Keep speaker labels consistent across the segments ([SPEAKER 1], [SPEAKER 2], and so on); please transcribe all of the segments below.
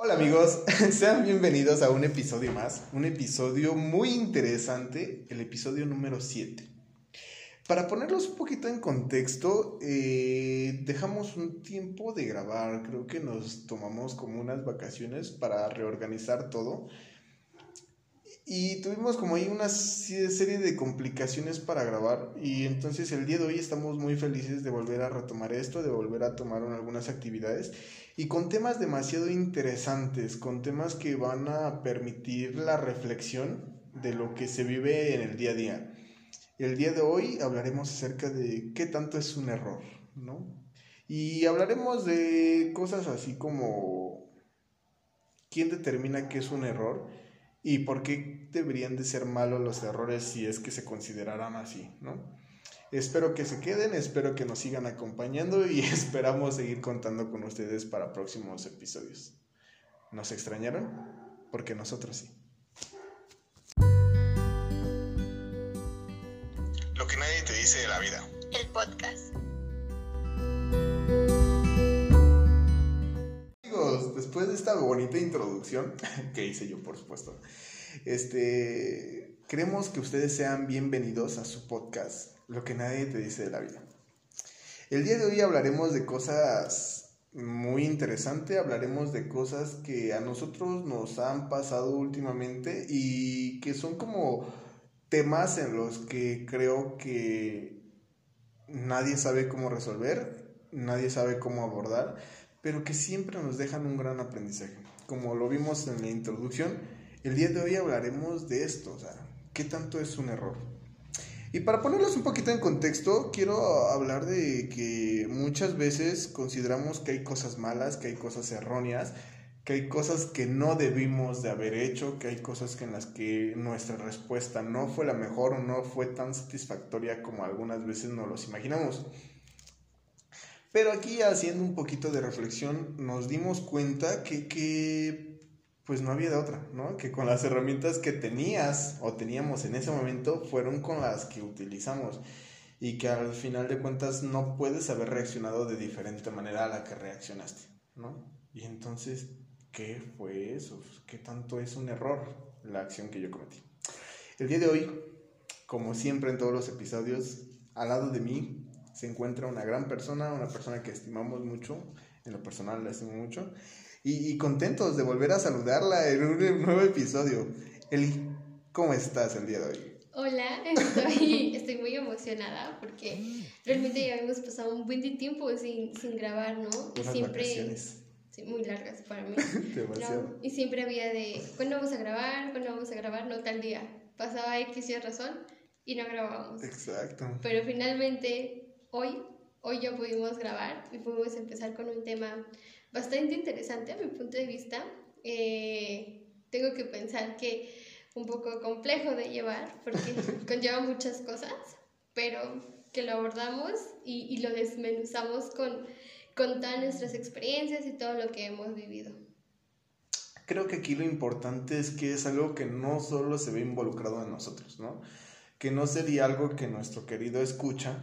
[SPEAKER 1] Hola amigos, sean bienvenidos a un episodio más, un episodio muy interesante, el episodio número 7. Para ponerlos un poquito en contexto, eh, dejamos un tiempo de grabar, creo que nos tomamos como unas vacaciones para reorganizar todo y tuvimos como ahí una serie de complicaciones para grabar y entonces el día de hoy estamos muy felices de volver a retomar esto, de volver a tomar algunas actividades y con temas demasiado interesantes, con temas que van a permitir la reflexión de lo que se vive en el día a día. El día de hoy hablaremos acerca de qué tanto es un error, ¿no? Y hablaremos de cosas así como quién determina qué es un error y por qué deberían de ser malos los errores si es que se consideraran así, ¿no? Espero que se queden, espero que nos sigan acompañando y esperamos seguir contando con ustedes para próximos episodios. ¿Nos extrañaron? Porque nosotros sí.
[SPEAKER 2] Lo que nadie te dice de la vida.
[SPEAKER 3] El podcast.
[SPEAKER 1] Después de esta bonita introducción que hice yo, por supuesto, este, queremos que ustedes sean bienvenidos a su podcast lo que nadie te dice de la vida. El día de hoy hablaremos de cosas muy interesantes, hablaremos de cosas que a nosotros nos han pasado últimamente y que son como temas en los que creo que nadie sabe cómo resolver, nadie sabe cómo abordar, pero que siempre nos dejan un gran aprendizaje. Como lo vimos en la introducción, el día de hoy hablaremos de esto, o sea, ¿qué tanto es un error? Y para ponerlos un poquito en contexto, quiero hablar de que muchas veces consideramos que hay cosas malas, que hay cosas erróneas, que hay cosas que no debimos de haber hecho, que hay cosas en las que nuestra respuesta no fue la mejor o no fue tan satisfactoria como algunas veces nos los imaginamos. Pero aquí haciendo un poquito de reflexión nos dimos cuenta que, que pues no había de otra, ¿no? Que con las herramientas que tenías o teníamos en ese momento fueron con las que utilizamos y que al final de cuentas no puedes haber reaccionado de diferente manera a la que reaccionaste, ¿no? Y entonces, ¿qué fue eso? ¿Qué tanto es un error la acción que yo cometí? El día de hoy, como siempre en todos los episodios, al lado de mí se encuentra una gran persona, una persona que estimamos mucho, en lo personal la estimo mucho, y, contentos de volver a saludarla en un nuevo episodio. Eli, ¿cómo estás el día de hoy?
[SPEAKER 3] Hola, estoy, estoy muy emocionada porque realmente ya hemos pasado un buen tiempo sin, sin grabar, ¿no?
[SPEAKER 1] Unas
[SPEAKER 3] siempre,
[SPEAKER 1] vacaciones.
[SPEAKER 3] Sí, muy largas para mí.
[SPEAKER 1] Demasiado.
[SPEAKER 3] ¿no? Y siempre había de, ¿cuándo vamos a grabar? ¿Cuándo vamos a grabar? No, tal día. Pasaba X y razón y no grabábamos.
[SPEAKER 1] Exacto.
[SPEAKER 3] Pero finalmente, hoy, hoy ya pudimos grabar y pudimos empezar con un tema bastante interesante a mi punto de vista. Eh, tengo que pensar que un poco complejo de llevar porque conlleva muchas cosas, pero que lo abordamos y, y lo desmenuzamos con, con todas nuestras experiencias y todo lo que hemos vivido.
[SPEAKER 1] Creo que aquí lo importante es que es algo que no solo se ve involucrado en nosotros, ¿no? Que no sería algo que nuestro querido escucha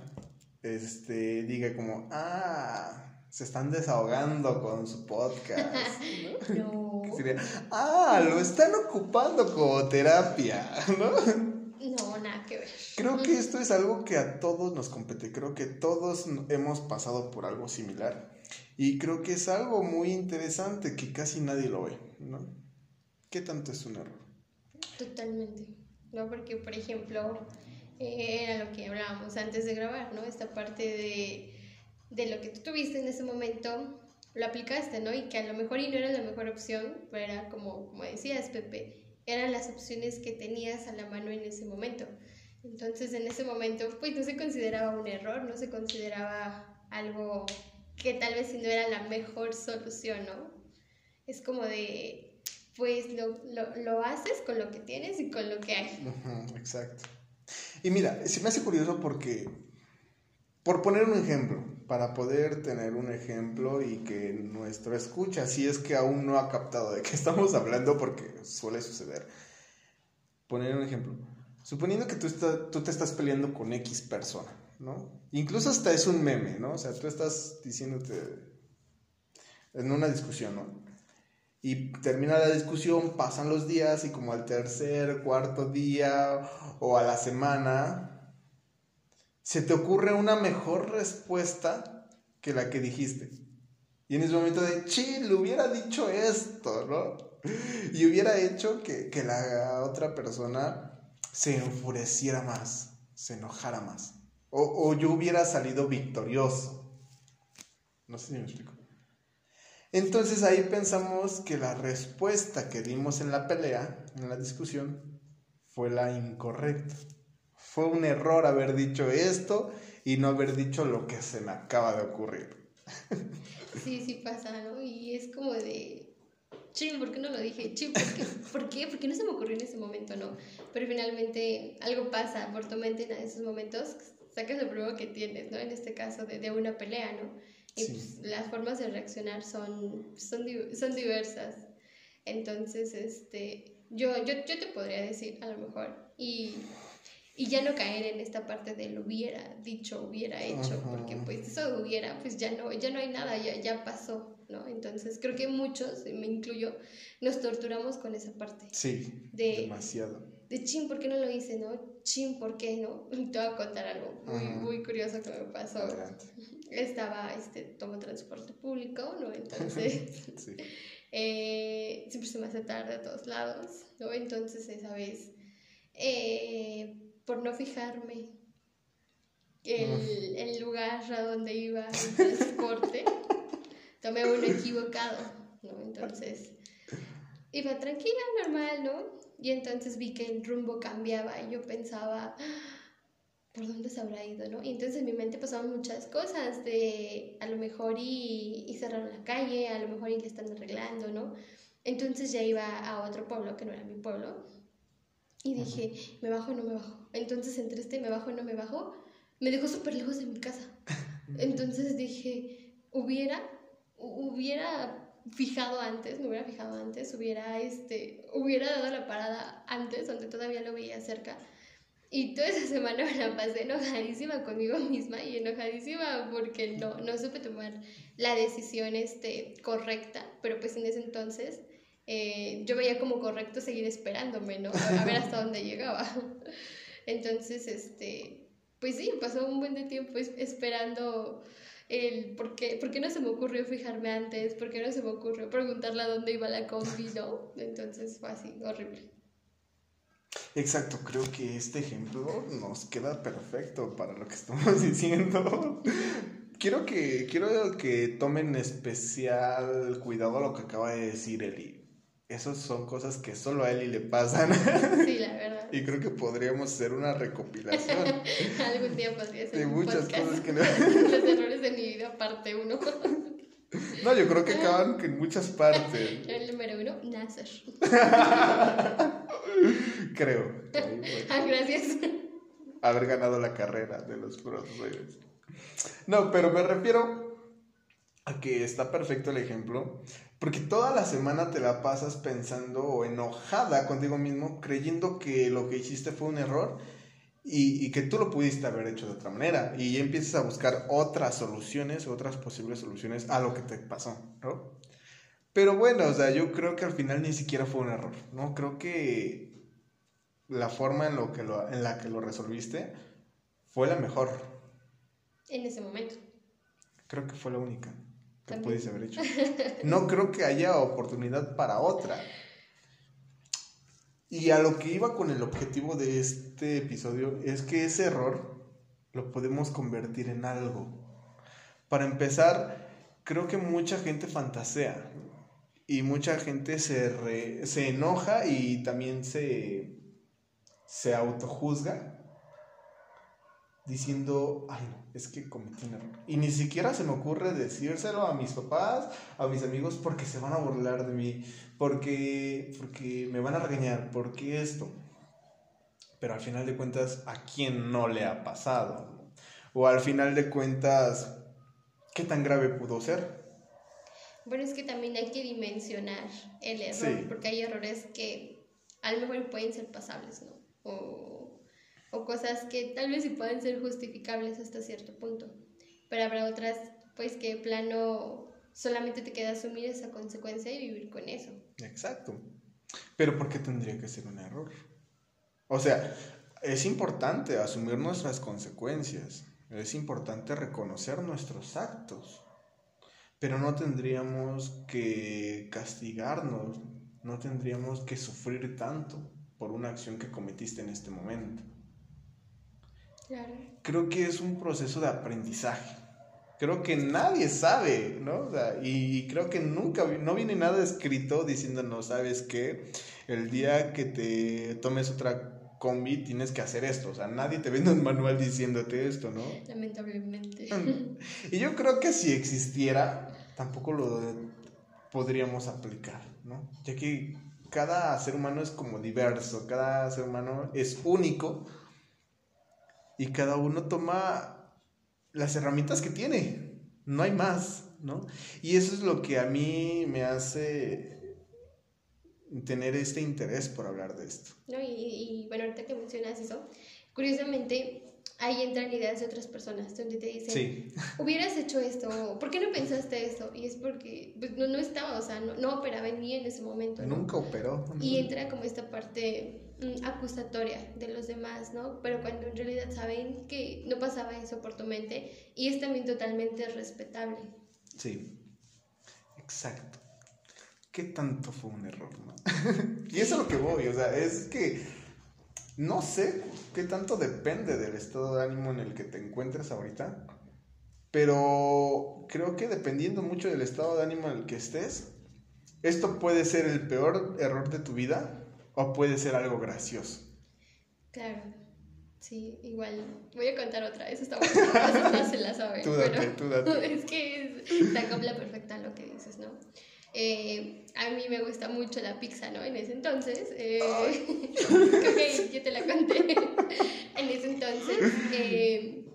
[SPEAKER 1] este, diga como, ah, se están desahogando con su podcast.
[SPEAKER 3] ¿no?
[SPEAKER 1] Sería, ah, lo están ocupando como terapia, ¿no?
[SPEAKER 3] No, nada que ver.
[SPEAKER 1] Creo que esto es algo que a todos nos compete, creo que todos hemos pasado por algo similar y creo que es algo muy interesante que casi nadie lo ve, ¿no? ¿Qué tanto es un error?
[SPEAKER 3] Totalmente, ¿no? Porque, por ejemplo, eh, era lo que hablábamos antes de grabar, ¿no? Esta parte de de lo que tú tuviste en ese momento, lo aplicaste, ¿no? Y que a lo mejor y no era la mejor opción, pero era como, como decías, Pepe, eran las opciones que tenías a la mano en ese momento. Entonces, en ese momento, pues no se consideraba un error, no se consideraba algo que tal vez si no era la mejor solución, ¿no? Es como de, pues lo, lo, lo haces con lo que tienes y con lo que hay.
[SPEAKER 1] exacto. Y mira, se me hace curioso porque, por poner un ejemplo, para poder tener un ejemplo y que nuestro escucha, si es que aún no ha captado de qué estamos hablando, porque suele suceder, poner un ejemplo. Suponiendo que tú, tú te estás peleando con X persona, ¿no? Incluso hasta es un meme, ¿no? O sea, tú estás diciéndote en una discusión, ¿no? Y termina la discusión, pasan los días y como al tercer, cuarto día o a la semana, se te ocurre una mejor respuesta que la que dijiste. Y en ese momento de, chi, le hubiera dicho esto, ¿no? Y hubiera hecho que, que la otra persona se enfureciera más, se enojara más. O, o yo hubiera salido victorioso. No sé si me explico. Entonces ahí pensamos que la respuesta que dimos en la pelea, en la discusión, fue la incorrecta. Fue un error haber dicho esto y no haber dicho lo que se me acaba de ocurrir.
[SPEAKER 3] Sí, sí pasa, ¿no? Y es como de, ching, ¿por qué no lo dije? Ching, ¿por qué? ¿por qué? ¿Por qué no se me ocurrió en ese momento, no? Pero finalmente algo pasa por tu mente en esos momentos, sacas lo primero que tienes, ¿no? En este caso de, de una pelea, ¿no? Y pues, las formas de reaccionar son, son, son diversas. Entonces, este, yo, yo, yo te podría decir, a lo mejor, y, y ya no caer en esta parte de lo hubiera dicho, hubiera hecho, porque pues eso hubiera, pues ya no, ya no hay nada, ya, ya pasó, ¿no? Entonces, creo que muchos, me incluyo, nos torturamos con esa parte.
[SPEAKER 1] Sí, de, demasiado.
[SPEAKER 3] De chin, ¿por qué no lo hice, no? Chin, ¿por qué no? Te voy a contar algo muy, muy curioso que me pasó. Adelante estaba, este, tomo transporte público, ¿no? Entonces, eh, siempre se me hace tarde a todos lados, ¿no? Entonces, esa vez, eh, por no fijarme el, el lugar a donde iba el transporte, tomé uno equivocado, ¿no? Entonces, iba tranquila, normal, ¿no? Y entonces vi que el rumbo cambiaba y yo pensaba, ¿por dónde se habrá ido, no? Y entonces en mi mente pasaban muchas cosas de a lo mejor y, y cerraron la calle, a lo mejor y le están arreglando, ¿no? Entonces ya iba a otro pueblo que no era mi pueblo y dije, ¿me bajo o no me bajo? Entonces entre este me bajo o no me bajo, me dejó súper lejos de mi casa. Entonces dije, hubiera, hubiera fijado antes, me hubiera fijado antes, hubiera, este, hubiera dado la parada antes, donde todavía lo veía cerca y toda esa semana me la pasé enojadísima conmigo misma y enojadísima porque no, no supe tomar la decisión este, correcta, pero pues en ese entonces eh, yo veía como correcto seguir esperándome, ¿no? A ver hasta dónde llegaba. Entonces, este, pues sí, pasó un buen de tiempo esperando el por qué, por qué no se me ocurrió fijarme antes, por qué no se me ocurrió preguntarle a dónde iba la combi, ¿no? Entonces fue así, horrible.
[SPEAKER 1] Exacto, creo que este ejemplo nos queda perfecto para lo que estamos diciendo. quiero que, quiero que tomen especial cuidado a lo que acaba de decir Eli. Esas son cosas que solo a Eli le pasan.
[SPEAKER 3] Sí, la verdad.
[SPEAKER 1] y creo que podríamos hacer una recopilación.
[SPEAKER 3] Algún día podría ser.
[SPEAKER 1] De muchas cosas que no.
[SPEAKER 3] Los errores de mi vida, parte uno.
[SPEAKER 1] No, yo creo que acaban en muchas partes.
[SPEAKER 3] El número uno, Nasser.
[SPEAKER 1] creo.
[SPEAKER 3] Ah, gracias.
[SPEAKER 1] Haber ganado la carrera de los profesores. No, pero me refiero a que está perfecto el ejemplo, porque toda la semana te la pasas pensando o enojada contigo mismo, creyendo que lo que hiciste fue un error y, que tú lo pudiste haber hecho de otra manera. Y empiezas a buscar otras soluciones, otras posibles soluciones a lo que te pasó, ¿no? Pero bueno, o sea, yo creo que al final ni siquiera fue un error, ¿no? Creo que la forma en, lo que lo, en la que lo resolviste fue la mejor.
[SPEAKER 3] En ese momento.
[SPEAKER 1] Creo que fue la única que pudiste haber hecho. No creo que haya oportunidad para otra. Y a lo que iba con el objetivo de este episodio es que ese error lo podemos convertir en algo. Para empezar, creo que mucha gente fantasea y mucha gente se, se enoja y también se, se autojuzga diciendo, ay, es que cometí un error. Y ni siquiera se me ocurre decírselo a mis papás, a mis amigos, porque se van a burlar de mí, porque, porque me van a regañar, porque esto. Pero al final de cuentas, ¿a quién no le ha pasado? O al final de cuentas, ¿qué tan grave pudo ser?
[SPEAKER 3] Bueno, es que también hay que dimensionar el error, porque hay errores que a lo mejor pueden ser pasables, ¿no? O o cosas que tal vez sí pueden ser justificables hasta cierto punto, pero habrá otras pues que plano solamente te queda asumir esa consecuencia y vivir con eso.
[SPEAKER 1] Exacto. Pero ¿por qué tendría que ser un error? O sea, es importante asumir nuestras consecuencias, es importante reconocer nuestros actos, pero no tendríamos que castigarnos, no tendríamos que sufrir tanto por una acción que cometiste en este momento.
[SPEAKER 3] Claro.
[SPEAKER 1] Creo que es un proceso de aprendizaje. Creo que nadie sabe, ¿no? O sea, y creo que nunca, no viene nada escrito diciéndonos, ¿sabes qué? El día que te tomes otra combi tienes que hacer esto. O sea, nadie te vende un manual diciéndote esto, ¿no?
[SPEAKER 3] Lamentablemente.
[SPEAKER 1] Y yo creo que si existiera, tampoco lo podríamos aplicar, ¿no? Ya que cada ser humano es como diverso, cada ser humano es único y cada uno toma las herramientas que tiene, no hay más, ¿no? Y eso es lo que a mí me hace tener este interés por hablar de esto.
[SPEAKER 3] No, y, y bueno, ahorita que mencionas eso, curiosamente ahí entran ideas de otras personas donde te dicen,
[SPEAKER 1] Sí,
[SPEAKER 3] hubieras hecho esto, ¿por qué no pensaste esto? Y es porque pues, no, no estaba, o sea, no, no operaba en mí en ese momento. ¿no?
[SPEAKER 1] nunca operó.
[SPEAKER 3] Y entra como esta parte acusatoria de los demás, ¿no? Pero cuando en realidad saben que no pasaba eso por tu mente y es también totalmente respetable.
[SPEAKER 1] Sí, exacto. ¿Qué tanto fue un error, y eso es lo que voy, o sea, es que no sé qué tanto depende del estado de ánimo en el que te encuentres ahorita, pero creo que dependiendo mucho del estado de ánimo en el que estés, esto puede ser el peor error de tu vida o puede ser algo gracioso.
[SPEAKER 3] Claro. Sí, igual. Voy a contar otra. Eso está bueno. Esa no se la saben.
[SPEAKER 1] Tú date, tú date.
[SPEAKER 3] Es que es, se acopla perfecta lo que dices, ¿no? Eh, a mí me gusta mucho la pizza, ¿no? En ese entonces. Eh, ok, yo te la conté. en ese entonces. eh,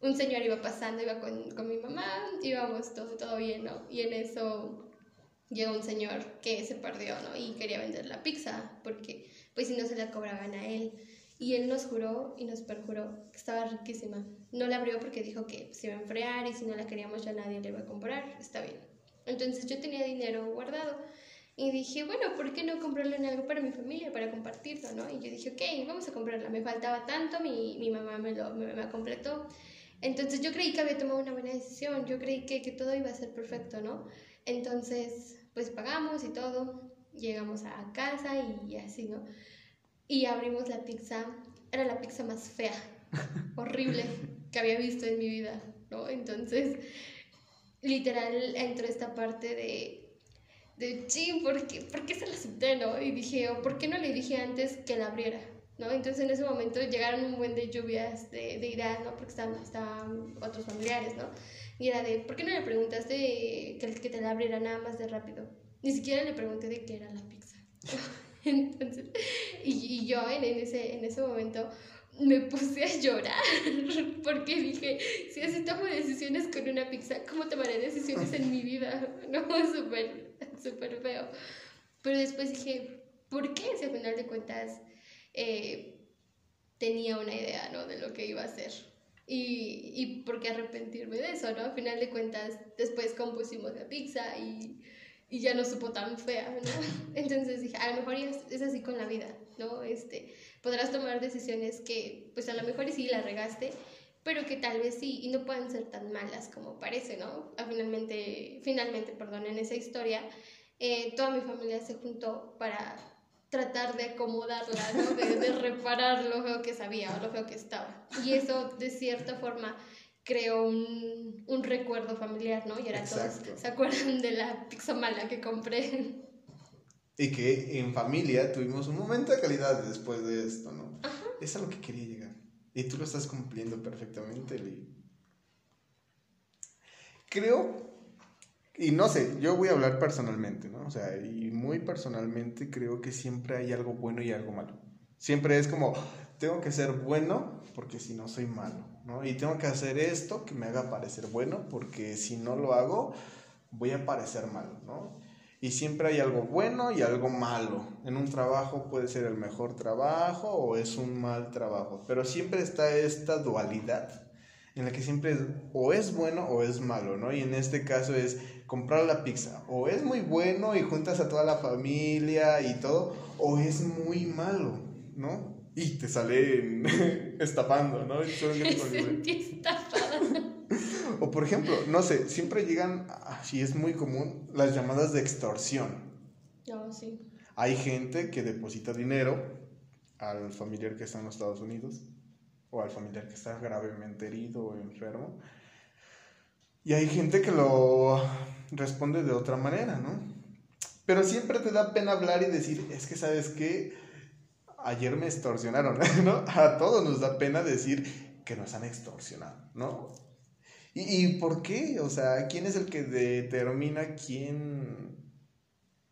[SPEAKER 3] un señor iba pasando, iba con, con mi mamá, íbamos todo, todo bien, ¿no? Y en eso llegó un señor que se perdió, ¿no? Y quería vender la pizza, porque pues si no se la cobraban a él. Y él nos juró y nos perjuró que estaba riquísima. No la abrió porque dijo que se iba a enfriar y si no la queríamos ya nadie le iba a comprar. Está bien. Entonces yo tenía dinero guardado y dije, bueno, ¿por qué no comprarlo en algo para mi familia, para compartirlo, no? Y yo dije, ok, vamos a comprarla. Me faltaba tanto, mi, mi mamá me lo me, me completó. Entonces yo creí que había tomado una buena decisión, yo creí que, que todo iba a ser perfecto, ¿no? Entonces, pues pagamos y todo, llegamos a casa y así, ¿no? Y abrimos la pizza, era la pizza más fea, horrible que había visto en mi vida, ¿no? Entonces, literal entró esta parte de, de ching, ¿por qué, ¿por qué se la acepté, no? Y dije, "Oh, ¿por qué no le dije antes que la abriera? ¿No? Entonces en ese momento llegaron un buen de lluvias de, de ideas, ¿no? Porque estaban, estaban otros familiares, ¿no? Y era de, ¿por qué no le preguntaste que, que te la abriera nada más de rápido? Ni siquiera le pregunté de qué era la pizza. Entonces, y, y yo en, en, ese, en ese momento me puse a llorar porque dije, si así tomo decisiones con una pizza, ¿cómo tomaré decisiones en mi vida? No, súper, súper feo. Pero después dije, ¿por qué si al final de cuentas eh, tenía una idea, ¿no? De lo que iba a hacer. Y, y por qué arrepentirme de eso, ¿no? Al final de cuentas, después compusimos la pizza y, y ya no supo tan fea, ¿no? Entonces dije, a lo mejor es, es así con la vida, ¿no? Este, podrás tomar decisiones que, pues a lo mejor sí la regaste, pero que tal vez sí, y no puedan ser tan malas como parece, ¿no? Finalmente, finalmente, perdón, en esa historia, eh, toda mi familia se juntó para tratar de acomodarla, ¿no? De, de reparar lo feo que sabía o lo feo que estaba. Y eso, de cierta forma, creó un, un recuerdo familiar, ¿no? Y ahora
[SPEAKER 1] Exacto.
[SPEAKER 3] todos se acuerdan de la pizza mala que compré.
[SPEAKER 1] Y que en familia tuvimos un momento de calidad después de esto, ¿no? Es a lo que quería llegar. Y tú lo estás cumpliendo perfectamente, Lee. Creo, y no sé, yo voy a hablar personalmente, ¿no? O sea, y muy personalmente creo que siempre hay algo bueno y algo malo. Siempre es como, tengo que ser bueno porque si no soy malo, ¿no? Y tengo que hacer esto que me haga parecer bueno porque si no lo hago voy a parecer malo, ¿no? Y siempre hay algo bueno y algo malo. En un trabajo puede ser el mejor trabajo o es un mal trabajo, pero siempre está esta dualidad en la que siempre es, o es bueno o es malo, ¿no? Y en este caso es comprar la pizza, o es muy bueno y juntas a toda la familia y todo, o es muy malo, ¿no? Y te salen estafando, ¿no? o por ejemplo, no sé, siempre llegan, y es muy común, las llamadas de extorsión.
[SPEAKER 3] No, sí.
[SPEAKER 1] Hay gente que deposita dinero al familiar que está en los Estados Unidos o al familiar que está gravemente herido o enfermo. Y hay gente que lo responde de otra manera, ¿no? Pero siempre te da pena hablar y decir, es que sabes que ayer me extorsionaron, ¿no? A todos nos da pena decir que nos han extorsionado, ¿no? ¿Y, ¿Y, por qué? O sea, ¿quién es el que determina quién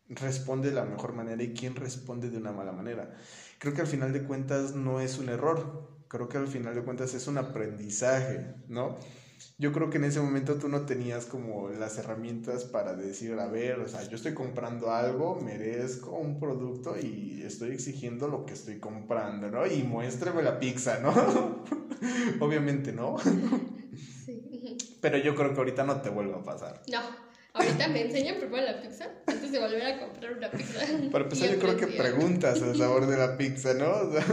[SPEAKER 1] responde de la mejor manera y quién responde de una mala manera? Creo que al final de cuentas no es un error, creo que al final de cuentas es un aprendizaje, ¿no? Yo creo que en ese momento tú no tenías como las herramientas para decir, a ver, o sea, yo estoy comprando algo, merezco un producto y estoy exigiendo lo que estoy comprando, ¿no? Y muéstrame la pizza, ¿no? Obviamente, ¿no? Sí. Pero yo creo que ahorita no te vuelva a pasar.
[SPEAKER 3] No, ahorita me enseñan primero la pizza antes de volver a comprar una pizza.
[SPEAKER 1] Para empezar, yo creo que preguntas el sabor de la pizza, ¿no? O sea,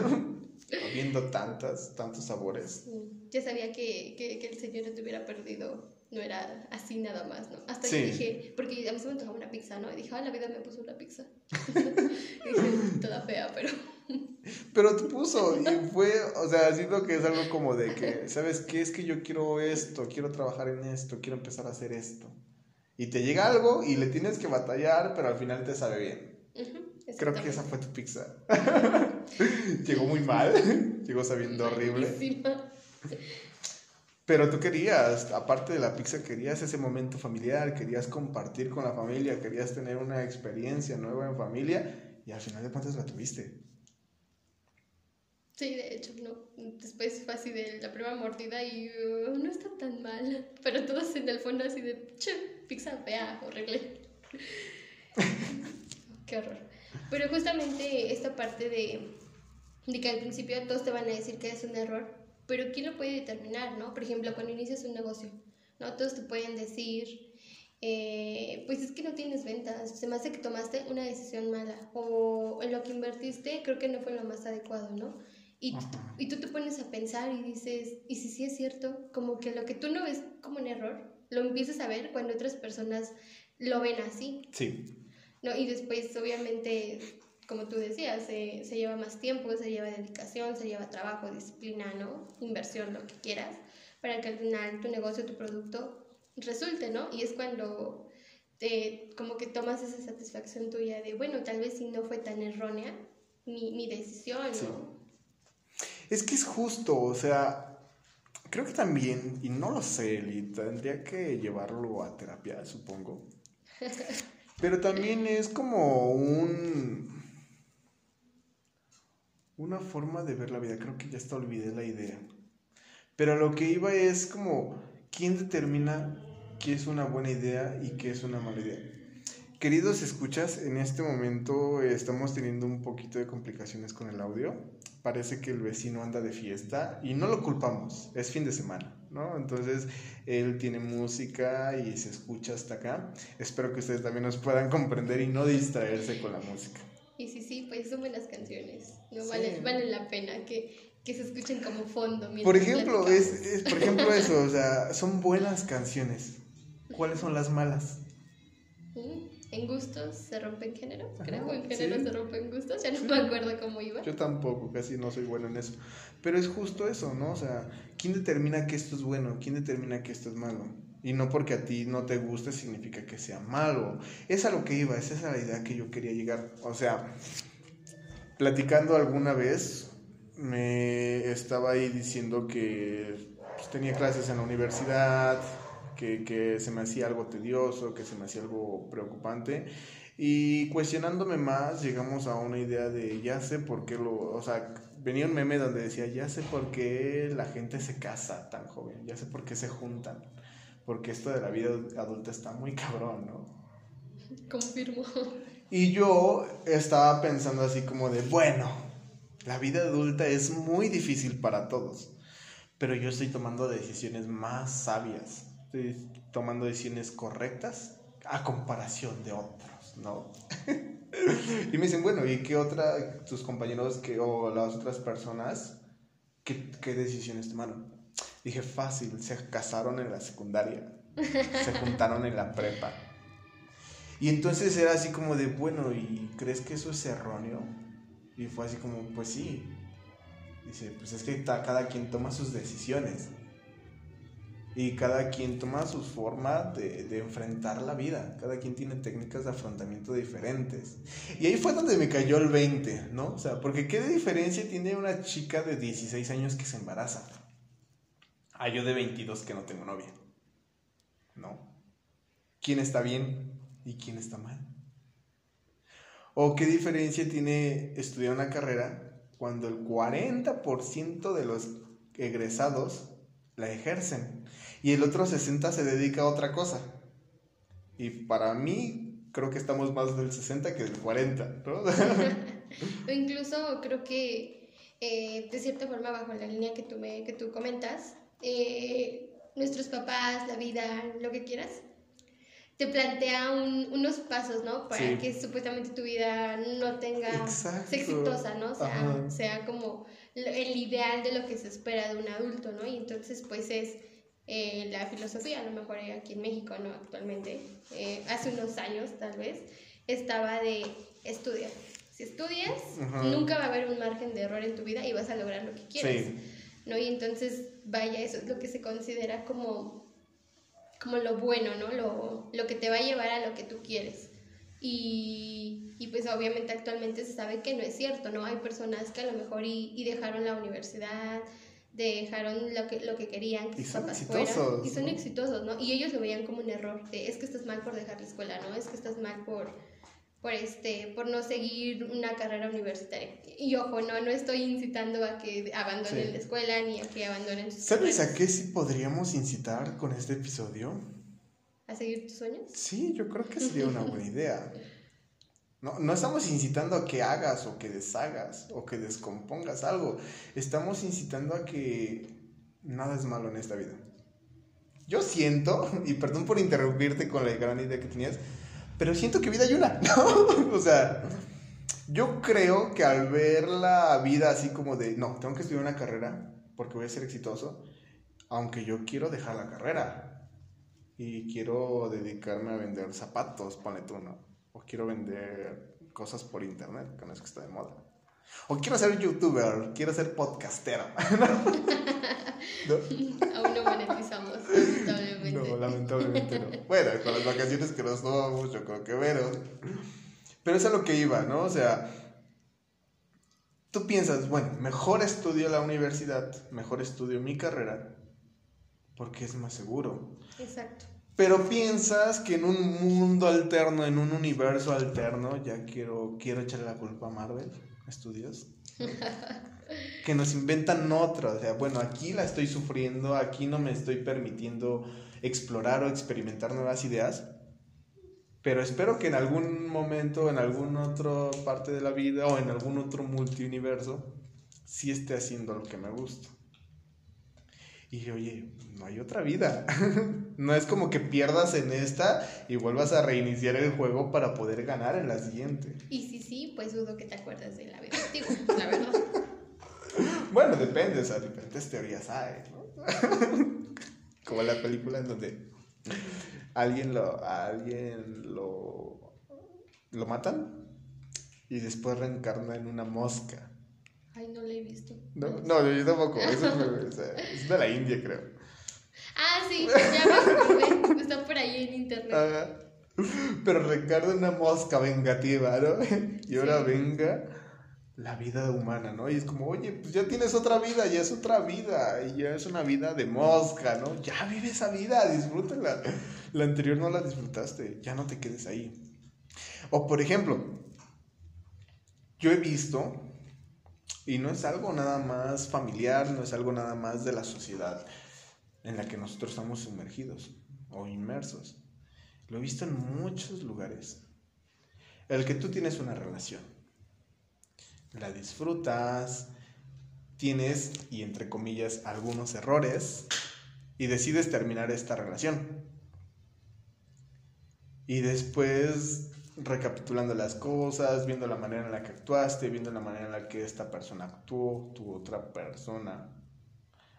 [SPEAKER 1] viendo tantas, tantos sabores.
[SPEAKER 3] Ya sabía que, que, que el señor te hubiera perdido no era así nada más, ¿no? Hasta que dije, porque a mí se me antojaba una pizza, ¿no? Y dije, ah, la vida me puso una pizza. y dije, toda fea, pero...
[SPEAKER 1] pero te puso, y fue, o sea, siento que es algo como de que, ¿sabes qué? Es que yo quiero esto, quiero trabajar en esto, quiero empezar a hacer esto. Y te llega algo y le tienes que batallar, pero al final te sabe bien. Creo que esa fue tu pizza. Llegó muy mal, llegó sabiendo horrible. Pero tú querías, aparte de la pizza, querías ese momento familiar, querías compartir con la familia, querías tener una experiencia nueva en familia y al final de cuentas la tuviste.
[SPEAKER 3] Sí, de hecho, no. Después fue así de la prueba mordida y uh, no está tan mal. Pero todos en el fondo así de, che, pizza fea, horrible. Qué horror. Pero justamente esta parte de, de que al principio todos te van a decir que es un error, pero ¿quién lo puede determinar, no? Por ejemplo, cuando inicias un negocio, ¿no? Todos te pueden decir, eh, pues es que no tienes ventas, se me hace que tomaste una decisión mala, o en lo que invertiste creo que no fue lo más adecuado, ¿no? Y, y tú te pones a pensar y dices, ¿y si sí es cierto? Como que lo que tú no ves como un error, lo empiezas a ver cuando otras personas lo ven así.
[SPEAKER 1] Sí.
[SPEAKER 3] ¿No? Y después, obviamente, como tú decías, se, se, lleva más tiempo, se lleva dedicación, se lleva trabajo, disciplina, ¿no? Inversión, lo que quieras, para que al final tu negocio, tu producto resulte, ¿no? Y es cuando te, como que tomas esa satisfacción tuya de, bueno, tal vez si no fue tan errónea mi, mi decisión, ¿no?
[SPEAKER 1] Es que es justo, o sea, creo que también, y no lo sé, y tendría que llevarlo a terapia, supongo. Pero también es como un. Una forma de ver la vida. Creo que ya hasta olvidé la idea. Pero lo que iba es como. ¿Quién determina qué es una buena idea y qué es una mala idea? Queridos escuchas, en este momento estamos teniendo un poquito de complicaciones con el audio. Parece que el vecino anda de fiesta y no lo culpamos, es fin de semana, ¿no? Entonces él tiene música y se escucha hasta acá. Espero que ustedes también nos puedan comprender y no distraerse con la música.
[SPEAKER 3] Y sí, sí, pues son buenas canciones, no vale, vale la pena que, que se escuchen como fondo.
[SPEAKER 1] Por ejemplo, es, por ejemplo eso, o sea, son buenas canciones. ¿Cuáles son las malas?
[SPEAKER 3] En gustos se rompen géneros, creo, en géneros se rompen gustos, ya no me acuerdo cómo iba.
[SPEAKER 1] Yo tampoco, casi no soy bueno en eso. Pero es justo eso, ¿no? O sea, ¿quién determina que esto es bueno? ¿Quién determina que esto es malo? Y no porque a ti no te guste significa que sea malo. Es a lo que iba, esa es la idea que yo quería llegar. O sea, platicando alguna vez, me estaba ahí diciendo que pues, tenía clases en la universidad, que, se me hacía algo tedioso, que se me hacía algo preocupante. Y cuestionándome más, llegamos a una idea de ya sé por qué lo. O sea, venía un meme donde decía ya sé por qué la gente se casa tan joven, ya sé por qué se juntan. Porque esto de la vida adulta está muy cabrón, ¿no?
[SPEAKER 3] Confirmo.
[SPEAKER 1] Y yo estaba pensando así como de, bueno, la vida adulta es muy difícil para todos. pero yo estoy tomando decisiones más sabias, estoy tomando decisiones correctas a comparación de otros, ¿no? y me dicen, bueno, ¿y qué otra, tus compañeros que, o las otras personas, qué, qué decisiones tomaron? Dije, fácil, se casaron en la secundaria, se juntaron en la prepa. Y entonces era así como de, bueno, ¿y crees que eso es erróneo? Y fue así como, pues sí. Dice, pues es que cada quien toma sus decisiones. Y cada quien toma su forma de, de, enfrentar la vida. Cada quien tiene técnicas de afrontamiento diferentes. Y ahí fue donde me cayó el 20, ¿no? O sea, porque ¿qué diferencia tiene una chica de 16 años que se embaraza? A yo de 22 que no tengo novia. ¿No? ¿Quién está bien y quién está mal? ¿O qué diferencia tiene estudiar una carrera cuando el 40% de los egresados la ejercen y el otro 60 se dedica a otra cosa. Y para mí creo que estamos más del 60 que del 40, ¿no?
[SPEAKER 3] o incluso creo que eh, de cierta forma bajo la línea que tú, me, que tú comentas, eh, nuestros papás, la vida, lo que quieras, te plantea unos pasos, ¿no? Para que supuestamente tu vida no tenga, sea exitosa, ¿no? Sea, sea como el ideal de lo que se espera de un adulto, ¿no? Y entonces, pues es eh, la filosofía, a lo mejor aquí en México, ¿no? Actualmente, eh, hace unos años tal vez, estaba de estudiar. Si estudias, nunca va a haber un margen de error en tu vida y vas a lograr lo que quieres. ¿no? Y entonces, vaya, eso es lo que se considera como, como lo bueno, ¿no? Lo, lo que te va a llevar a lo que tú quieres. Y, y, pues obviamente actualmente se sabe que no es cierto, ¿no? Hay personas que a lo mejor y, y dejaron la universidad, dejaron lo que, lo que querían que
[SPEAKER 1] y son exitosos,
[SPEAKER 3] y son exitosos, ¿no? Y ellos lo veían como un error, de es que estás mal por dejar la escuela, ¿no? Es que estás mal por, por, este, por no seguir una carrera universitaria. Y ojo, no, no estoy incitando a que abandonen la escuela ni a que abandonen sus
[SPEAKER 1] ¿Sabes a qué sí podríamos incitar con este episodio?
[SPEAKER 3] ¿A seguir tus sueños?
[SPEAKER 1] Sí, yo creo que sería una buena idea. No, no estamos incitando a que hagas o que deshagas o que descompongas algo. Estamos incitando a que nada es malo en esta vida. Yo siento, y perdón por interrumpirte con la gran idea que tenías, pero siento que vida hay una, ¿no? o sea, yo creo que al ver la vida así como de, no, tengo que estudiar una carrera porque voy a ser exitoso, aunque yo quiero dejar la carrera y quiero dedicarme a vender zapatos, ponle tú, ¿no? O quiero vender cosas por internet, con eso que está de moda. O quiero ser youtuber, quiero ser podcastero.
[SPEAKER 3] Aún no monetizamos, lamentablemente.
[SPEAKER 1] No, lamentablemente no. Bueno, con las vacaciones que nos tomamos, yo creo que menos. Pero es a lo que iba, ¿no? O sea, tú piensas, bueno, mejor estudio la universidad, mejor estudio mi carrera, porque es más seguro.
[SPEAKER 3] Exacto.
[SPEAKER 1] Pero piensas que en un mundo alterno, en un universo alterno, ya quiero, quiero echarle la culpa a Marvel Studios. que nos inventan otra. O sea, bueno, aquí la estoy sufriendo, aquí no me estoy permitiendo explorar o experimentar nuevas ideas. Pero espero que en algún momento, en alguna otra parte de la vida o en algún otro multiuniverso, sí esté haciendo lo que me gusta. Y dije, oye, no hay otra vida. no es como que pierdas en esta y vuelvas a reiniciar el juego para poder ganar en la siguiente.
[SPEAKER 3] Y si sí, pues dudo que te acuerdas de la vida antigua, la verdad.
[SPEAKER 1] bueno, depende, o sea, diferentes teorías hay, ¿no? como la película en donde alguien lo, alguien lo, lo matan y después reencarna en una mosca.
[SPEAKER 3] Ay, no la he visto.
[SPEAKER 1] No, no yo tampoco. Eso es, es, de la India, creo.
[SPEAKER 3] Ah, sí, ya me Está por ahí en internet.
[SPEAKER 1] Pero Ricardo una mosca vengativa, ¿no? Y ahora venga la vida humana, ¿no? Y es como, oye, pues ya tienes otra vida, ya es otra vida, y ya es una vida de mosca, ¿no? Ya vive esa vida, disfrútala. La anterior no la disfrutaste, ya no te quedes ahí. O por ejemplo, yo he visto y no es algo nada más familiar, no es algo nada más de la sociedad en la que nosotros estamos sumergidos o inmersos. Lo he visto en muchos lugares. El que tú tienes una relación, la disfrutas, tienes, y entre comillas, algunos errores y decides terminar esta relación. Y después, recapitulando las cosas, viendo la manera en la que actuaste, viendo la manera en la que esta persona actuó, tu otra persona,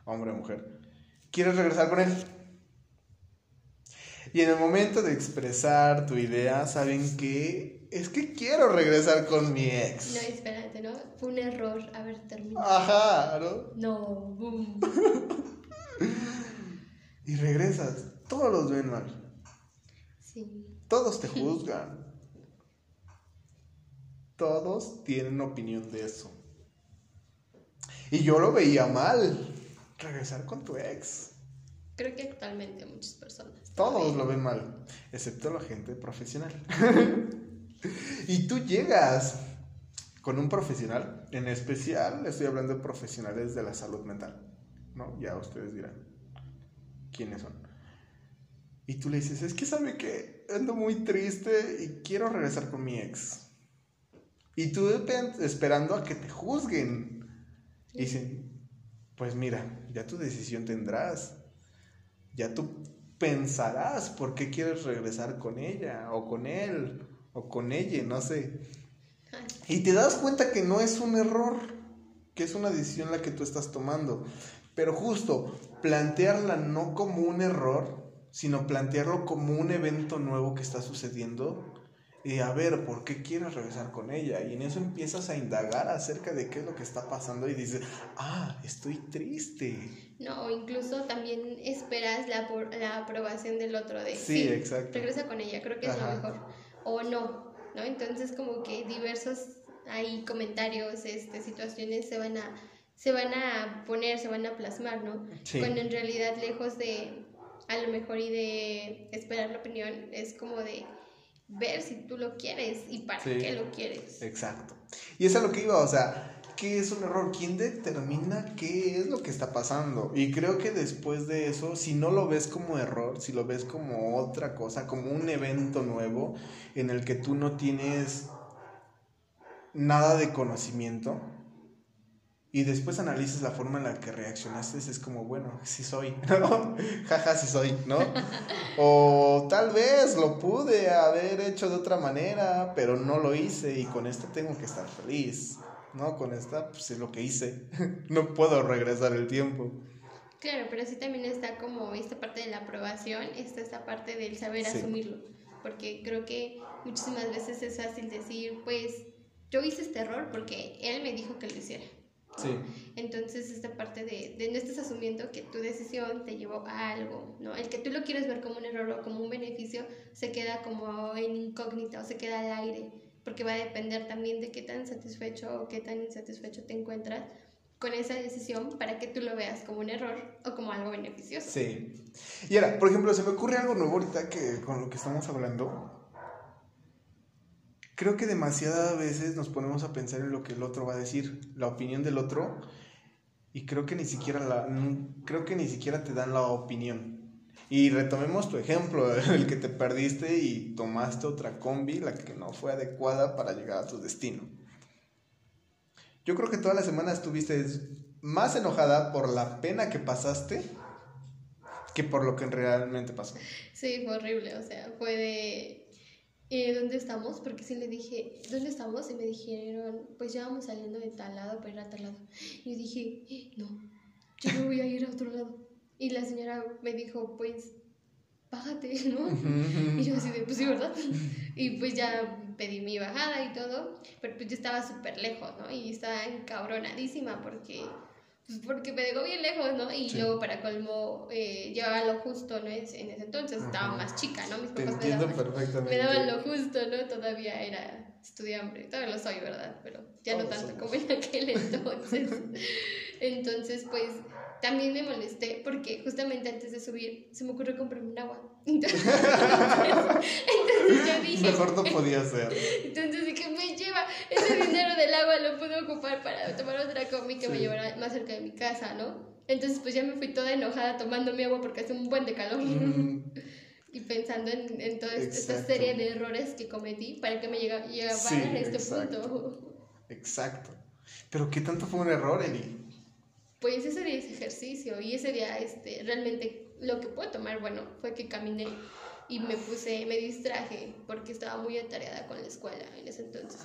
[SPEAKER 1] hombre o mujer, quieres regresar con él. Y en el momento de expresar tu idea, saben que es que quiero regresar con mi ex.
[SPEAKER 3] No, espérate, ¿no? Fue un error haber terminado.
[SPEAKER 1] Ajá, ¿no?
[SPEAKER 3] No, boom.
[SPEAKER 1] Y regresas. Todos los ven mal.
[SPEAKER 3] Sí.
[SPEAKER 1] Todos te juzgan. Todos tienen opinión de eso. Y yo lo veía mal. Regresar con tu ex.
[SPEAKER 3] Creo que actualmente muchas personas.
[SPEAKER 1] Todos lo ven mal, excepto la gente profesional. y tú llegas con un profesional, en especial estoy hablando de profesionales de la salud mental, ¿no? Ya ustedes dirán quiénes son. Y tú le dices, es que sabe que ando muy triste y quiero regresar con mi ex. Y tú esperando a que te juzguen. Y dicen, pues mira, ya tu decisión tendrás. Ya tú pensarás por qué quieres regresar con ella o con él o con ella, no sé. Y te das cuenta que no es un error, que es una decisión la que tú estás tomando. Pero justo, plantearla no como un error, sino plantearlo como un evento nuevo que está sucediendo. Y a ver, ¿por qué quieres regresar con ella? Y en eso empiezas a indagar acerca de qué es lo que está pasando y dices, ah, estoy triste.
[SPEAKER 3] No, incluso también esperas la, la aprobación del otro de
[SPEAKER 1] sí, exacto.
[SPEAKER 3] regresa con ella, creo que es lo mejor. O no, ¿no? Entonces como que diversos hay comentarios, este, situaciones se van a se van a poner, se van a plasmar, ¿no? Cuando en realidad lejos de a lo mejor y de esperar la opinión es como de ver si tú lo quieres y para qué lo quieres.
[SPEAKER 1] Exacto. Y eso es lo que iba, o sea, ¿qué es un error? ¿Quién determina qué es lo que está pasando? Y creo que después de eso, si no lo ves como error, si lo ves como otra cosa, como un evento nuevo en el que tú no tienes nada de conocimiento, y después analizas la forma en la que reaccionaste, es como, bueno, sí soy, ¿no? Jaja, sí soy, ¿no? o tal vez lo pude haber hecho de otra manera, pero no lo hice y con esta tengo que estar feliz, ¿no? Con esta, pues es lo que hice, no puedo regresar el tiempo.
[SPEAKER 3] Claro, pero sí también está como esta parte de la aprobación, está esta parte del saber asumirlo, porque creo que muchísimas veces es fácil decir, pues yo hice este error porque él me dijo que lo hiciera. Sí. Entonces, esta parte de, de, no estás asumiendo que tu decisión te llevó a algo, ¿no? El que tú lo quieres ver como un error o como un beneficio se queda como en incógnita o se queda al aire, porque va a depender también de qué tan satisfecho o qué tan insatisfecho te encuentras con esa decisión para que tú lo veas como un error o como algo beneficioso.
[SPEAKER 1] Sí. Y ahora, por ejemplo, se me ocurre algo nuevo ahorita que con lo que estamos hablando creo que demasiadas veces nos ponemos a pensar en lo que el otro va a decir, la opinión del otro, y creo que ni siquiera la, creo que ni siquiera te dan la opinión. Y retomemos tu ejemplo, el que te perdiste y tomaste otra combi, la que no fue adecuada para llegar a tu destino. Yo creo que toda la semana estuviste más enojada por la pena que pasaste que por lo que realmente pasó.
[SPEAKER 3] Sí, fue horrible, o sea, fue de eh, ¿dónde estamos? Porque sí le dije, ¿dónde estamos? Y me dijeron, pues ya vamos saliendo de tal lado para ir a tal lado. Y yo dije, eh, no, yo me voy a ir a otro lado. Y la señora me dijo, pues, bájate, ¿no? Y yo así de, pues sí, ¿verdad? Y pues ya pedí mi bajada y todo, pero pues yo estaba súper lejos, ¿no? Y estaba encabronadísima porque porque me dejó bien lejos, ¿no? Y luego para colmo eh, llevaba lo justo, ¿no? En ese entonces estaba más chica, ¿no? Mis
[SPEAKER 1] papás me daban,
[SPEAKER 3] me daban lo justo, ¿no? Todavía era estudiante, todavía lo soy, ¿verdad? Pero ya no tanto como en aquel entonces. entonces, pues también me molesté porque justamente antes de subir se me ocurrió comprarme un agua. Entonces, entonces yo dije...
[SPEAKER 1] Mejor no podía ser.
[SPEAKER 3] Entonces dije, me lleva ese dinero del agua, lo puedo ocupar para tomar otra comida que me llevara más cerca de mi casa, ¿no? Entonces pues ya me fui toda enojada tomando mi agua porque hace un buen de calor. Mm. y pensando en, en toda esta serie de errores que cometí para que me llegara a este punto.
[SPEAKER 1] Exacto. Pero ¿qué tanto fue un error, Eli?
[SPEAKER 3] pues ese día hice ejercicio y ese día este, realmente lo que puedo tomar, bueno, fue que caminé y me puse, me distraje porque estaba muy atareada con la escuela en ese entonces.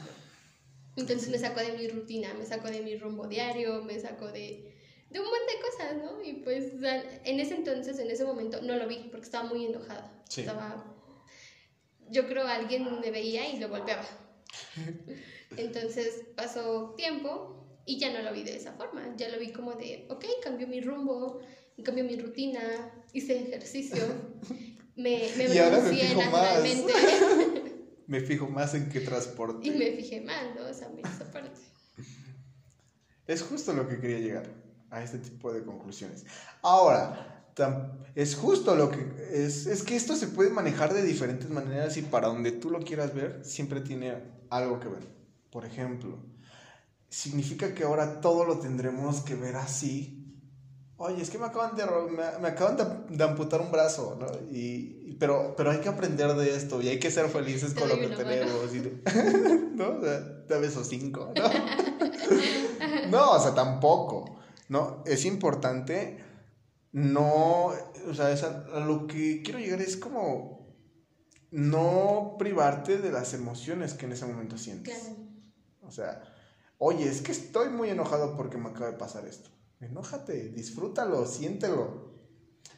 [SPEAKER 3] Entonces me sacó de mi rutina, me sacó de mi rumbo diario, me sacó de, de un montón de cosas, ¿no? Y pues en ese entonces, en ese momento, no lo vi porque estaba muy enojada. Estaba, yo creo alguien me veía y lo golpeaba. Entonces pasó tiempo y ya no lo vi de esa forma, ya lo vi como de, ok, cambió mi rumbo, cambió mi rutina, hice ejercicio, me, me
[SPEAKER 1] y ahora me fijo naturalmente. Más. me fijo más en qué transporte.
[SPEAKER 3] Y me fijé más, ¿no? O sea, me esa parte.
[SPEAKER 1] Es justo lo que quería llegar a este tipo de conclusiones. Ahora, es justo lo que es, es que esto se puede manejar de diferentes maneras y para donde tú lo quieras ver, siempre tiene algo que ver. Por ejemplo, significa que ahora todo lo tendremos que ver así. Oye, es que me acaban de, me, acaban de, amputar un brazo, ¿no? Y, pero, pero hay que aprender de esto y hay que ser felices con lo que tenemos. Y, ¿No? O sea, esos cinco, ¿no? no, o sea, tampoco, ¿no? Es importante no, o sea, a lo que quiero llegar es como no privarte de las emociones que en ese momento sientes. Claro. O sea, Oye, es que estoy muy enojado porque me acaba de pasar esto. Enójate, disfrútalo, siéntelo.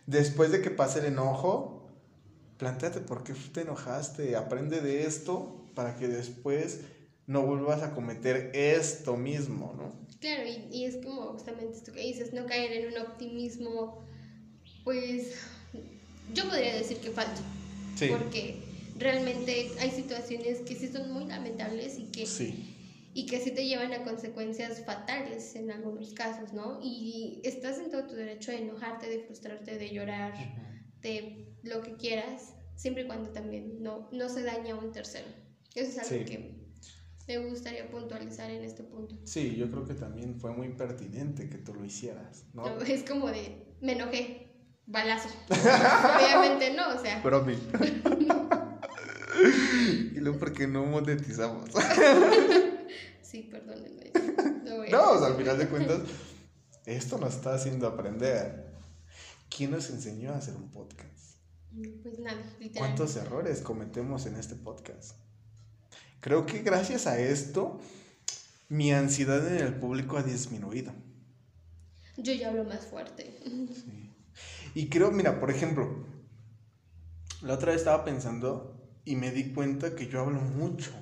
[SPEAKER 1] Después de que pase el enojo, planteate por qué te enojaste, aprende de esto para que después no vuelvas a cometer esto mismo, ¿no?
[SPEAKER 3] Claro, y, es como justamente esto que dices, no caer en un optimismo, pues yo podría decir que falso. Sí. Porque realmente hay situaciones que sí son muy lamentables y que sí y que sí te llevan a consecuencias fatales en algunos casos, ¿no? Y estás en todo tu derecho de enojarte, de frustrarte, de llorar, de lo que quieras, siempre y cuando también no, no se daña a un tercero. Eso es algo que me gustaría puntualizar en este punto.
[SPEAKER 1] Sí, yo creo que también fue muy pertinente que tú lo hicieras, ¿no?
[SPEAKER 3] es como de, me enojé, balazo. Obviamente no, o sea.
[SPEAKER 1] Bromi. y luego porque no monetizamos.
[SPEAKER 3] Sí, perdónenme.
[SPEAKER 1] No, al final de cuentas, esto nos está haciendo aprender. ¿Quién nos enseñó a hacer un podcast?
[SPEAKER 3] Pues nada.
[SPEAKER 1] ¿Cuántos errores cometemos en este podcast? Creo que gracias a esto, mi ansiedad en el público ha disminuido.
[SPEAKER 3] Yo ya hablo más fuerte.
[SPEAKER 1] Sí. Y creo, mira, por ejemplo, la otra vez estaba pensando y me di cuenta que yo hablo mucho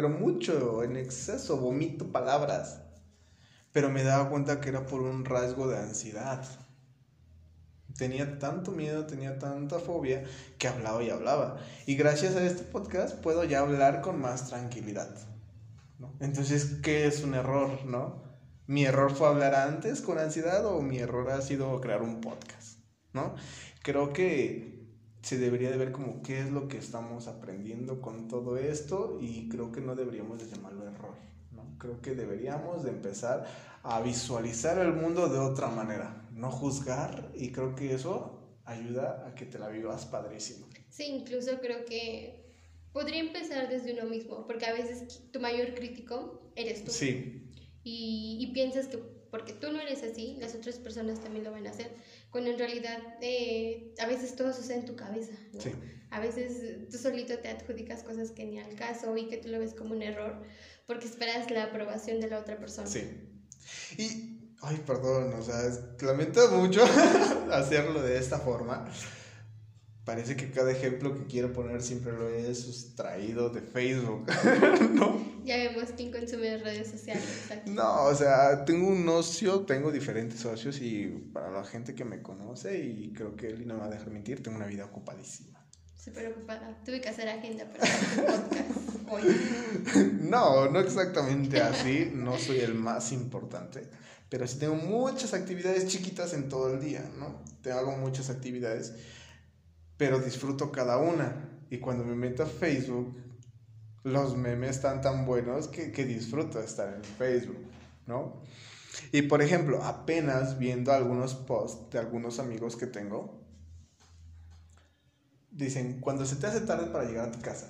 [SPEAKER 1] pero mucho, en exceso, vomito palabras. Pero me daba cuenta que era por un rasgo de ansiedad. Tenía tanto miedo, tenía tanta fobia que hablaba y hablaba. Y gracias a este podcast puedo ya hablar con más tranquilidad. Entonces, ¿qué es un error, no? ¿Mi error fue hablar antes con ansiedad o mi error ha sido crear un podcast, no? Creo que se debería de ver como qué es lo que estamos aprendiendo con todo esto y creo que no deberíamos de llamarlo error, ¿no? Creo que deberíamos de empezar a visualizar el mundo de otra manera, no juzgar y creo que eso ayuda a que te la vivas padrísimo.
[SPEAKER 3] Sí, incluso creo que podría empezar desde uno mismo, porque a veces tu mayor crítico eres tú.
[SPEAKER 1] Sí.
[SPEAKER 3] Y, y piensas que porque tú no eres así, las otras personas también lo van a hacer cuando en realidad eh, a veces todo sucede en tu cabeza. Sí. A veces tú solito te adjudicas cosas que ni al caso y que tú lo ves como un error porque esperas la aprobación de la otra persona.
[SPEAKER 1] Sí. Y, ay, perdón, o sea, lamento mucho hacerlo de esta forma, parece que cada ejemplo que quiero poner siempre lo he sustraído de Facebook, ¿no?
[SPEAKER 3] Ya vemos quién consume redes sociales.
[SPEAKER 1] No, o sea, tengo un socio, tengo diferentes socios y para la gente que me conoce y creo que él no me va a dejar mentir, tengo una vida ocupadísima.
[SPEAKER 3] Súper ocupada. Tuve que hacer agenda para este podcast hoy.
[SPEAKER 1] No, no exactamente así. No soy el más importante. Pero sí tengo muchas actividades chiquitas en todo el día, ¿no? Te hago muchas actividades pero disfruto cada una. Y cuando me meto a Facebook, los memes están tan buenos que, que disfruto estar en Facebook, ¿no? Y por ejemplo, apenas viendo algunos posts de algunos amigos que tengo, dicen, cuando se te hace tarde para llegar a tu casa.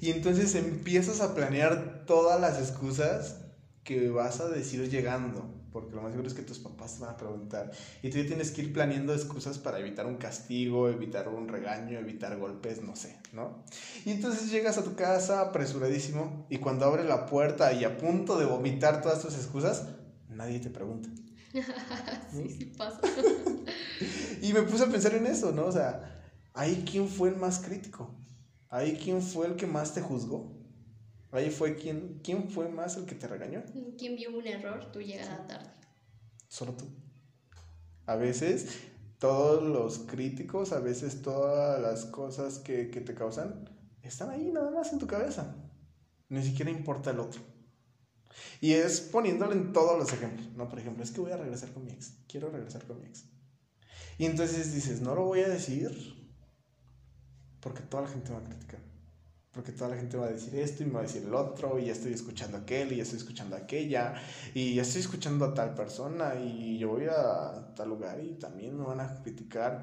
[SPEAKER 1] Y entonces empiezas a planear todas las excusas que vas a decir llegando, porque lo más seguro es que tus papás te van a preguntar. Y tú ya tienes que ir planeando excusas para evitar un castigo, evitar un regaño, evitar golpes, no sé, ¿no? Y entonces llegas a tu casa apresuradísimo y cuando abres la puerta y a punto de vomitar todas tus excusas, nadie te pregunta.
[SPEAKER 3] sí, sí pasa.
[SPEAKER 1] y me puse a pensar en eso, ¿no? O sea, ahí quién fue el más crítico. Ahí quién fue el que más te juzgó. Ahí fue quien, quién fue más el que te regañó.
[SPEAKER 3] ¿Quién vio un error? Tu llegada tarde.
[SPEAKER 1] Solo tú. A veces todos los críticos, a veces todas las cosas que, que te causan, están ahí nada más en tu cabeza. Ni siquiera importa el otro. Y es poniéndolo en todos los ejemplos. No, por ejemplo, es que voy a regresar con mi ex. Quiero regresar con mi ex. Y entonces dices, no lo voy a decir porque toda la gente va a criticar. Porque toda la gente va a decir esto y me va a decir el otro, y ya estoy escuchando aquel, y ya estoy escuchando aquella, y ya estoy escuchando a tal persona, y yo voy a tal lugar y también me van a criticar.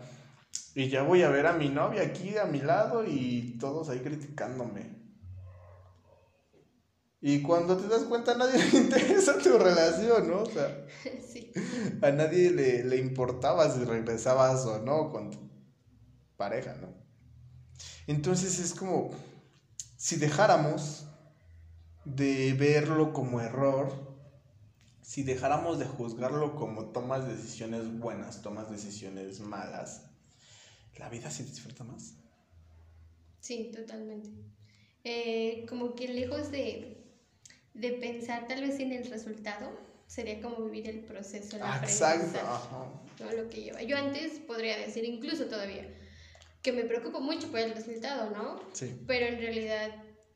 [SPEAKER 1] Y ya voy a ver a mi novia aquí a mi lado y todos ahí criticándome. Y cuando te das cuenta a nadie le interesa tu relación, ¿no? O sea,
[SPEAKER 3] sí.
[SPEAKER 1] a nadie le, le importaba si regresabas o no con tu pareja, ¿no? Entonces es como, si dejáramos de verlo como error, si dejáramos de juzgarlo como tomas decisiones buenas, tomas decisiones malas, la vida se disfruta más.
[SPEAKER 3] Sí, totalmente. Eh, como que lejos de, de pensar tal vez en el resultado, sería como vivir el proceso. El
[SPEAKER 1] Exacto.
[SPEAKER 3] ¿no? Lo que lleva. Yo antes podría decir, incluso todavía, que me preocupo mucho por el resultado, ¿no?
[SPEAKER 1] Sí.
[SPEAKER 3] Pero en realidad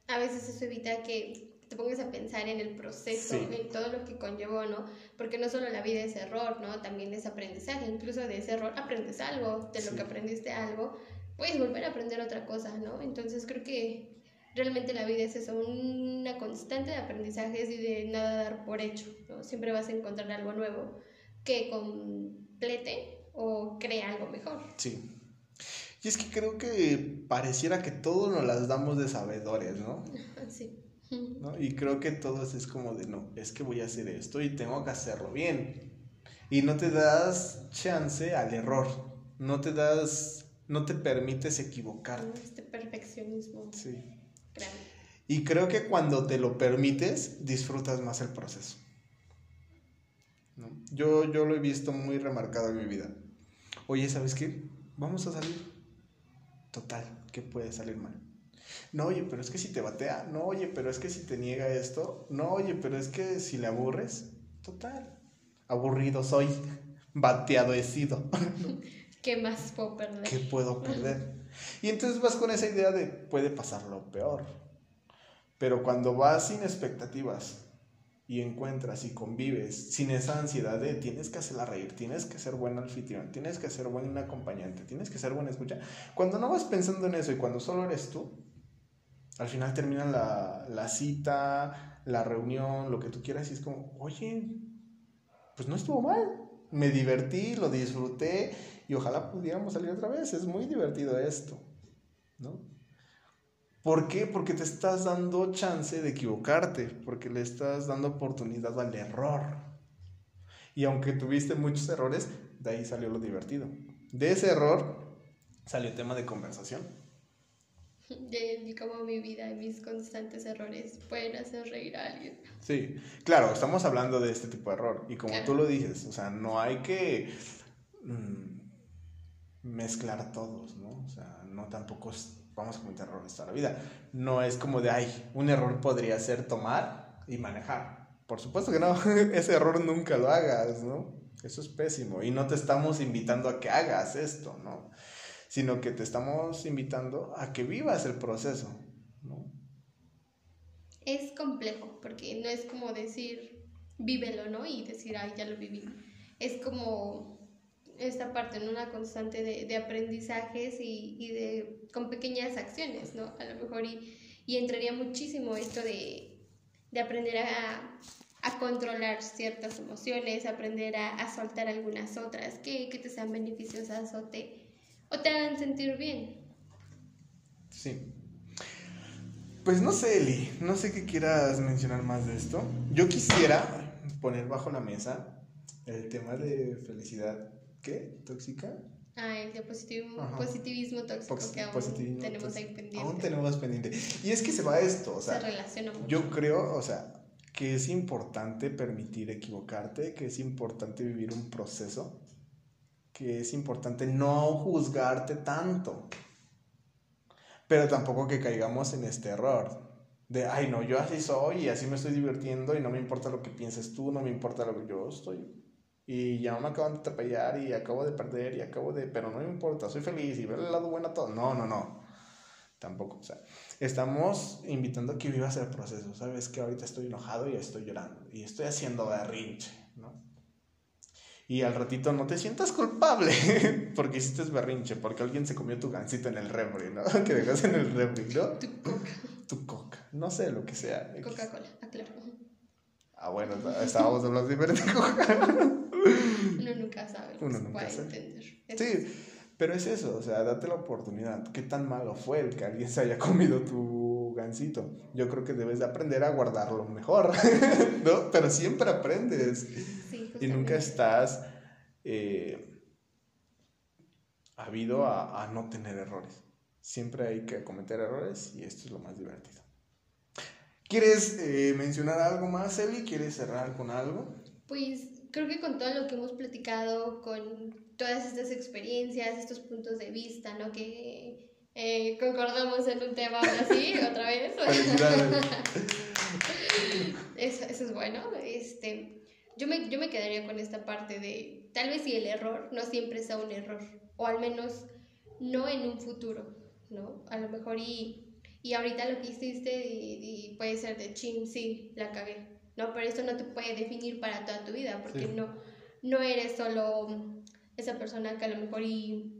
[SPEAKER 3] a veces eso evita que te pongas a pensar en el proceso,
[SPEAKER 1] Sí.
[SPEAKER 3] en todo lo que conllevó, ¿no? Porque no solo la vida es error, ¿no? También es aprendizaje. Incluso de ese error aprendes algo, de lo
[SPEAKER 1] Sí.
[SPEAKER 3] que aprendiste algo, puedes volver a aprender otra cosa, ¿no? Entonces creo que realmente la vida es eso, una constante de aprendizajes y de nada dar por hecho, ¿no? Siempre vas a encontrar algo nuevo que complete o crea algo mejor.
[SPEAKER 1] Sí. Y es que creo que pareciera que todos nos las damos de sabedores, ¿no?
[SPEAKER 3] Sí.
[SPEAKER 1] ¿no? Y creo que todos es como de, no, es que voy a hacer esto y tengo que hacerlo bien. Y no te das chance al error, no te das, no te permites equivocarte.
[SPEAKER 3] Este perfeccionismo
[SPEAKER 1] Sí.
[SPEAKER 3] grande.
[SPEAKER 1] Y creo que cuando te lo permites, disfrutas más el proceso. ¿no? Yo, yo lo he visto muy remarcado en mi vida. Oye, ¿sabes qué? Vamos a salir. Total, ¿qué puede salir mal? No, oye, pero es que si te batea. No, oye, pero es que si te niega esto. No, oye, pero es que si le aburres. Total. Aburrido soy. Bateado he sido.
[SPEAKER 3] ¿Qué más puedo perder?
[SPEAKER 1] ¿Qué puedo perder? Y entonces vas con esa idea de puede pasar lo peor. Pero cuando vas sin expectativas y encuentras y convives sin esa ansiedad de tienes que hacerla reír, tienes que ser buen anfitrión, tienes que ser buen acompañante, tienes que ser buena escucha. Cuando no vas pensando en eso y cuando solo eres tú, al final termina la, la cita, la reunión, lo que tú quieras y es como, oye, pues no estuvo mal. Me divertí, lo disfruté y ojalá pudiéramos salir otra vez. Es muy divertido esto, ¿no? ¿Por qué? Porque te estás dando chance de equivocarte, porque le estás dando oportunidad al error. Y aunque tuviste muchos errores, de ahí salió lo divertido. De ese error salió tema de conversación.
[SPEAKER 3] De, cómo mi vida y mis constantes errores pueden hacer reír a alguien.
[SPEAKER 1] Sí, claro, estamos hablando de este tipo de error. Y como
[SPEAKER 3] Claro.
[SPEAKER 1] tú lo dices, o sea, no hay que mm, mezclar todos, ¿no? O sea, no tampoco es- vamos a cometer errores toda la vida. No es como de, ay, un error podría ser tomar y manejar. Por supuesto que no, ese error nunca lo hagas, ¿no? Eso es pésimo. Y no te estamos invitando a que hagas esto, ¿no? Sino que te estamos invitando a que vivas el proceso, ¿no?
[SPEAKER 3] Es complejo, porque no es como decir, vívelo, ¿no? Y decir, ay, ya lo viví. Es como esta parte, ¿no? Una constante de, de aprendizajes y, y de, con pequeñas acciones, ¿no? A lo mejor y, y entraría muchísimo esto de, de aprender a, a controlar ciertas emociones, aprender a, a soltar algunas otras que, que te sean beneficiosas o te, o te hagan sentir bien.
[SPEAKER 1] Sí. Pues no sé, Eli, no sé qué quieras mencionar más de esto. Yo quisiera poner bajo la mesa el tema de felicidad, ¿qué? ¿Tóxica?
[SPEAKER 3] Ah, el de positivismo, tóxico
[SPEAKER 1] Pox-
[SPEAKER 3] que aún
[SPEAKER 1] positivismo
[SPEAKER 3] tenemos ahí
[SPEAKER 1] tóxico.
[SPEAKER 3] pendiente.
[SPEAKER 1] Aún tenemos pendiente. Y es que se va a esto, o
[SPEAKER 3] Se
[SPEAKER 1] sea,
[SPEAKER 3] relaciona mucho.
[SPEAKER 1] yo creo, o sea, que es importante permitir equivocarte, que es importante vivir un proceso, que es importante no juzgarte tanto. Pero tampoco que caigamos en este error de, ay, no, yo así soy y así me estoy divirtiendo y no me importa lo que pienses tú, no me importa lo que yo estoy. Y ya me acaban de atropellar y acabo de perder y acabo de, pero no me importa, soy feliz y ver el lado bueno a todo. No, no, no. Tampoco, o sea, estamos invitando a que vivas el proceso. Sabes que ahorita estoy enojado y estoy llorando y estoy haciendo berrinche, ¿no? Y al ratito no te sientas culpable porque hiciste berrinche, porque alguien se comió tu gansito en el refri, ¿no? Que dejaste en el refri, ¿no?
[SPEAKER 3] Tu coca,
[SPEAKER 1] Tu coca, no sé lo que sea.
[SPEAKER 3] Coca-Cola, aclaro.
[SPEAKER 1] Ah, bueno, está- estábamos hablando diferente de coca.
[SPEAKER 3] Uno nunca sabe lo que
[SPEAKER 1] Uno
[SPEAKER 3] se
[SPEAKER 1] nunca
[SPEAKER 3] puede
[SPEAKER 1] sabe.
[SPEAKER 3] entender. Es-
[SPEAKER 1] Sí, pero es eso, o sea, date la oportunidad. ¿Qué tan malo fue el que alguien se haya comido tu gansito? Yo creo que debes de aprender a guardarlo mejor, ¿no? Pero siempre aprendes
[SPEAKER 3] Sí,
[SPEAKER 1] y nunca estás eh, habido a, a no tener errores. Siempre hay que cometer errores y esto es lo más divertido. ¿Quieres eh, mencionar algo más, Eli? ¿Quieres cerrar con algo?
[SPEAKER 3] Pues creo que con todo lo que hemos platicado, con todas estas experiencias, estos puntos de vista, ¿no? Que eh, concordamos en un tema ahora sí, otra vez. Eso, eso es bueno. Este, yo, me, yo me quedaría con esta parte de, tal vez si el error no siempre sea un error, o al menos no en un futuro, ¿no? A lo mejor y, y ahorita lo que hiciste y, y puede ser de chin, sí, la cagué, ¿no? Pero esto no te puede definir para toda tu vida, porque
[SPEAKER 1] Sí.
[SPEAKER 3] no, no eres solo esa persona que a lo mejor y,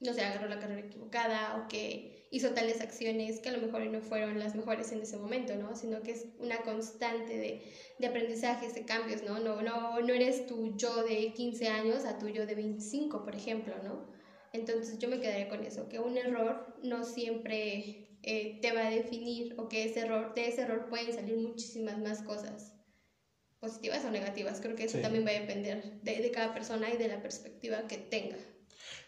[SPEAKER 3] no sé, agarró la carrera equivocada o que hizo tales acciones que a lo mejor no fueron las mejores en ese momento, ¿no? Sino que es una constante de, de aprendizajes, de cambios, ¿no? No, no, no eres tu yo de 15 años a tu yo de 25, por ejemplo, ¿no? Entonces yo me quedaría con eso, que un error no siempre eh, te va a definir o que ese error, de ese error pueden salir muchísimas más cosas, positivas o negativas. Creo que eso
[SPEAKER 1] Sí.
[SPEAKER 3] también va a depender de, de cada persona y de la perspectiva que tenga.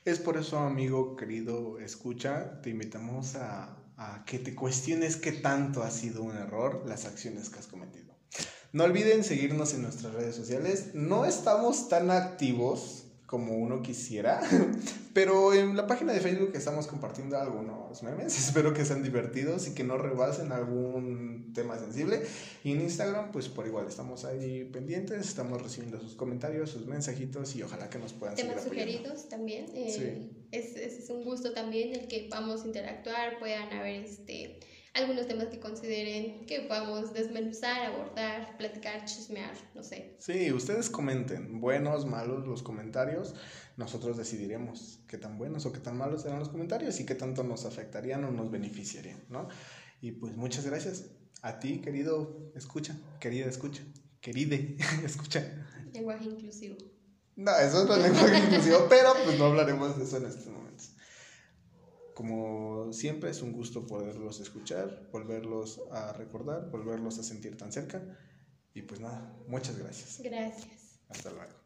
[SPEAKER 1] Es por eso, amigo querido, escucha, te invitamos a, a que te cuestiones qué tanto ha sido un error las acciones que has cometido. No olviden seguirnos en nuestras redes sociales. No estamos tan activos como uno quisiera, pero en la página de Facebook estamos compartiendo algunos memes. Espero que sean divertidos y que no rebasen algún tema sensible. Y en Instagram, pues por igual, estamos ahí pendientes, estamos recibiendo sus comentarios, sus mensajitos y ojalá que nos puedan
[SPEAKER 3] temas sugeridos también. eh,
[SPEAKER 1] Sí.
[SPEAKER 3] es, es, un gusto también el que podamos interactuar, puedan haber este, algunos temas que consideren que podamos desmenuzar, abordar, platicar, chismear, no sé.
[SPEAKER 1] Sí, ustedes comenten, buenos, malos los comentarios. Nosotros decidiremos qué tan buenos o qué tan malos serán los comentarios y qué tanto nos afectarían o nos beneficiarían, ¿no? Y pues muchas gracias a ti, querido escucha, querida escucha, queride escucha.
[SPEAKER 3] Lenguaje inclusivo.
[SPEAKER 1] No, eso es lenguaje inclusivo, pero pues no hablaremos de eso en estos momentos. Como siempre, es un gusto poderlos escuchar, volverlos a recordar, volverlos a sentir tan cerca. Y pues nada, muchas gracias.
[SPEAKER 3] Gracias.
[SPEAKER 1] Hasta luego.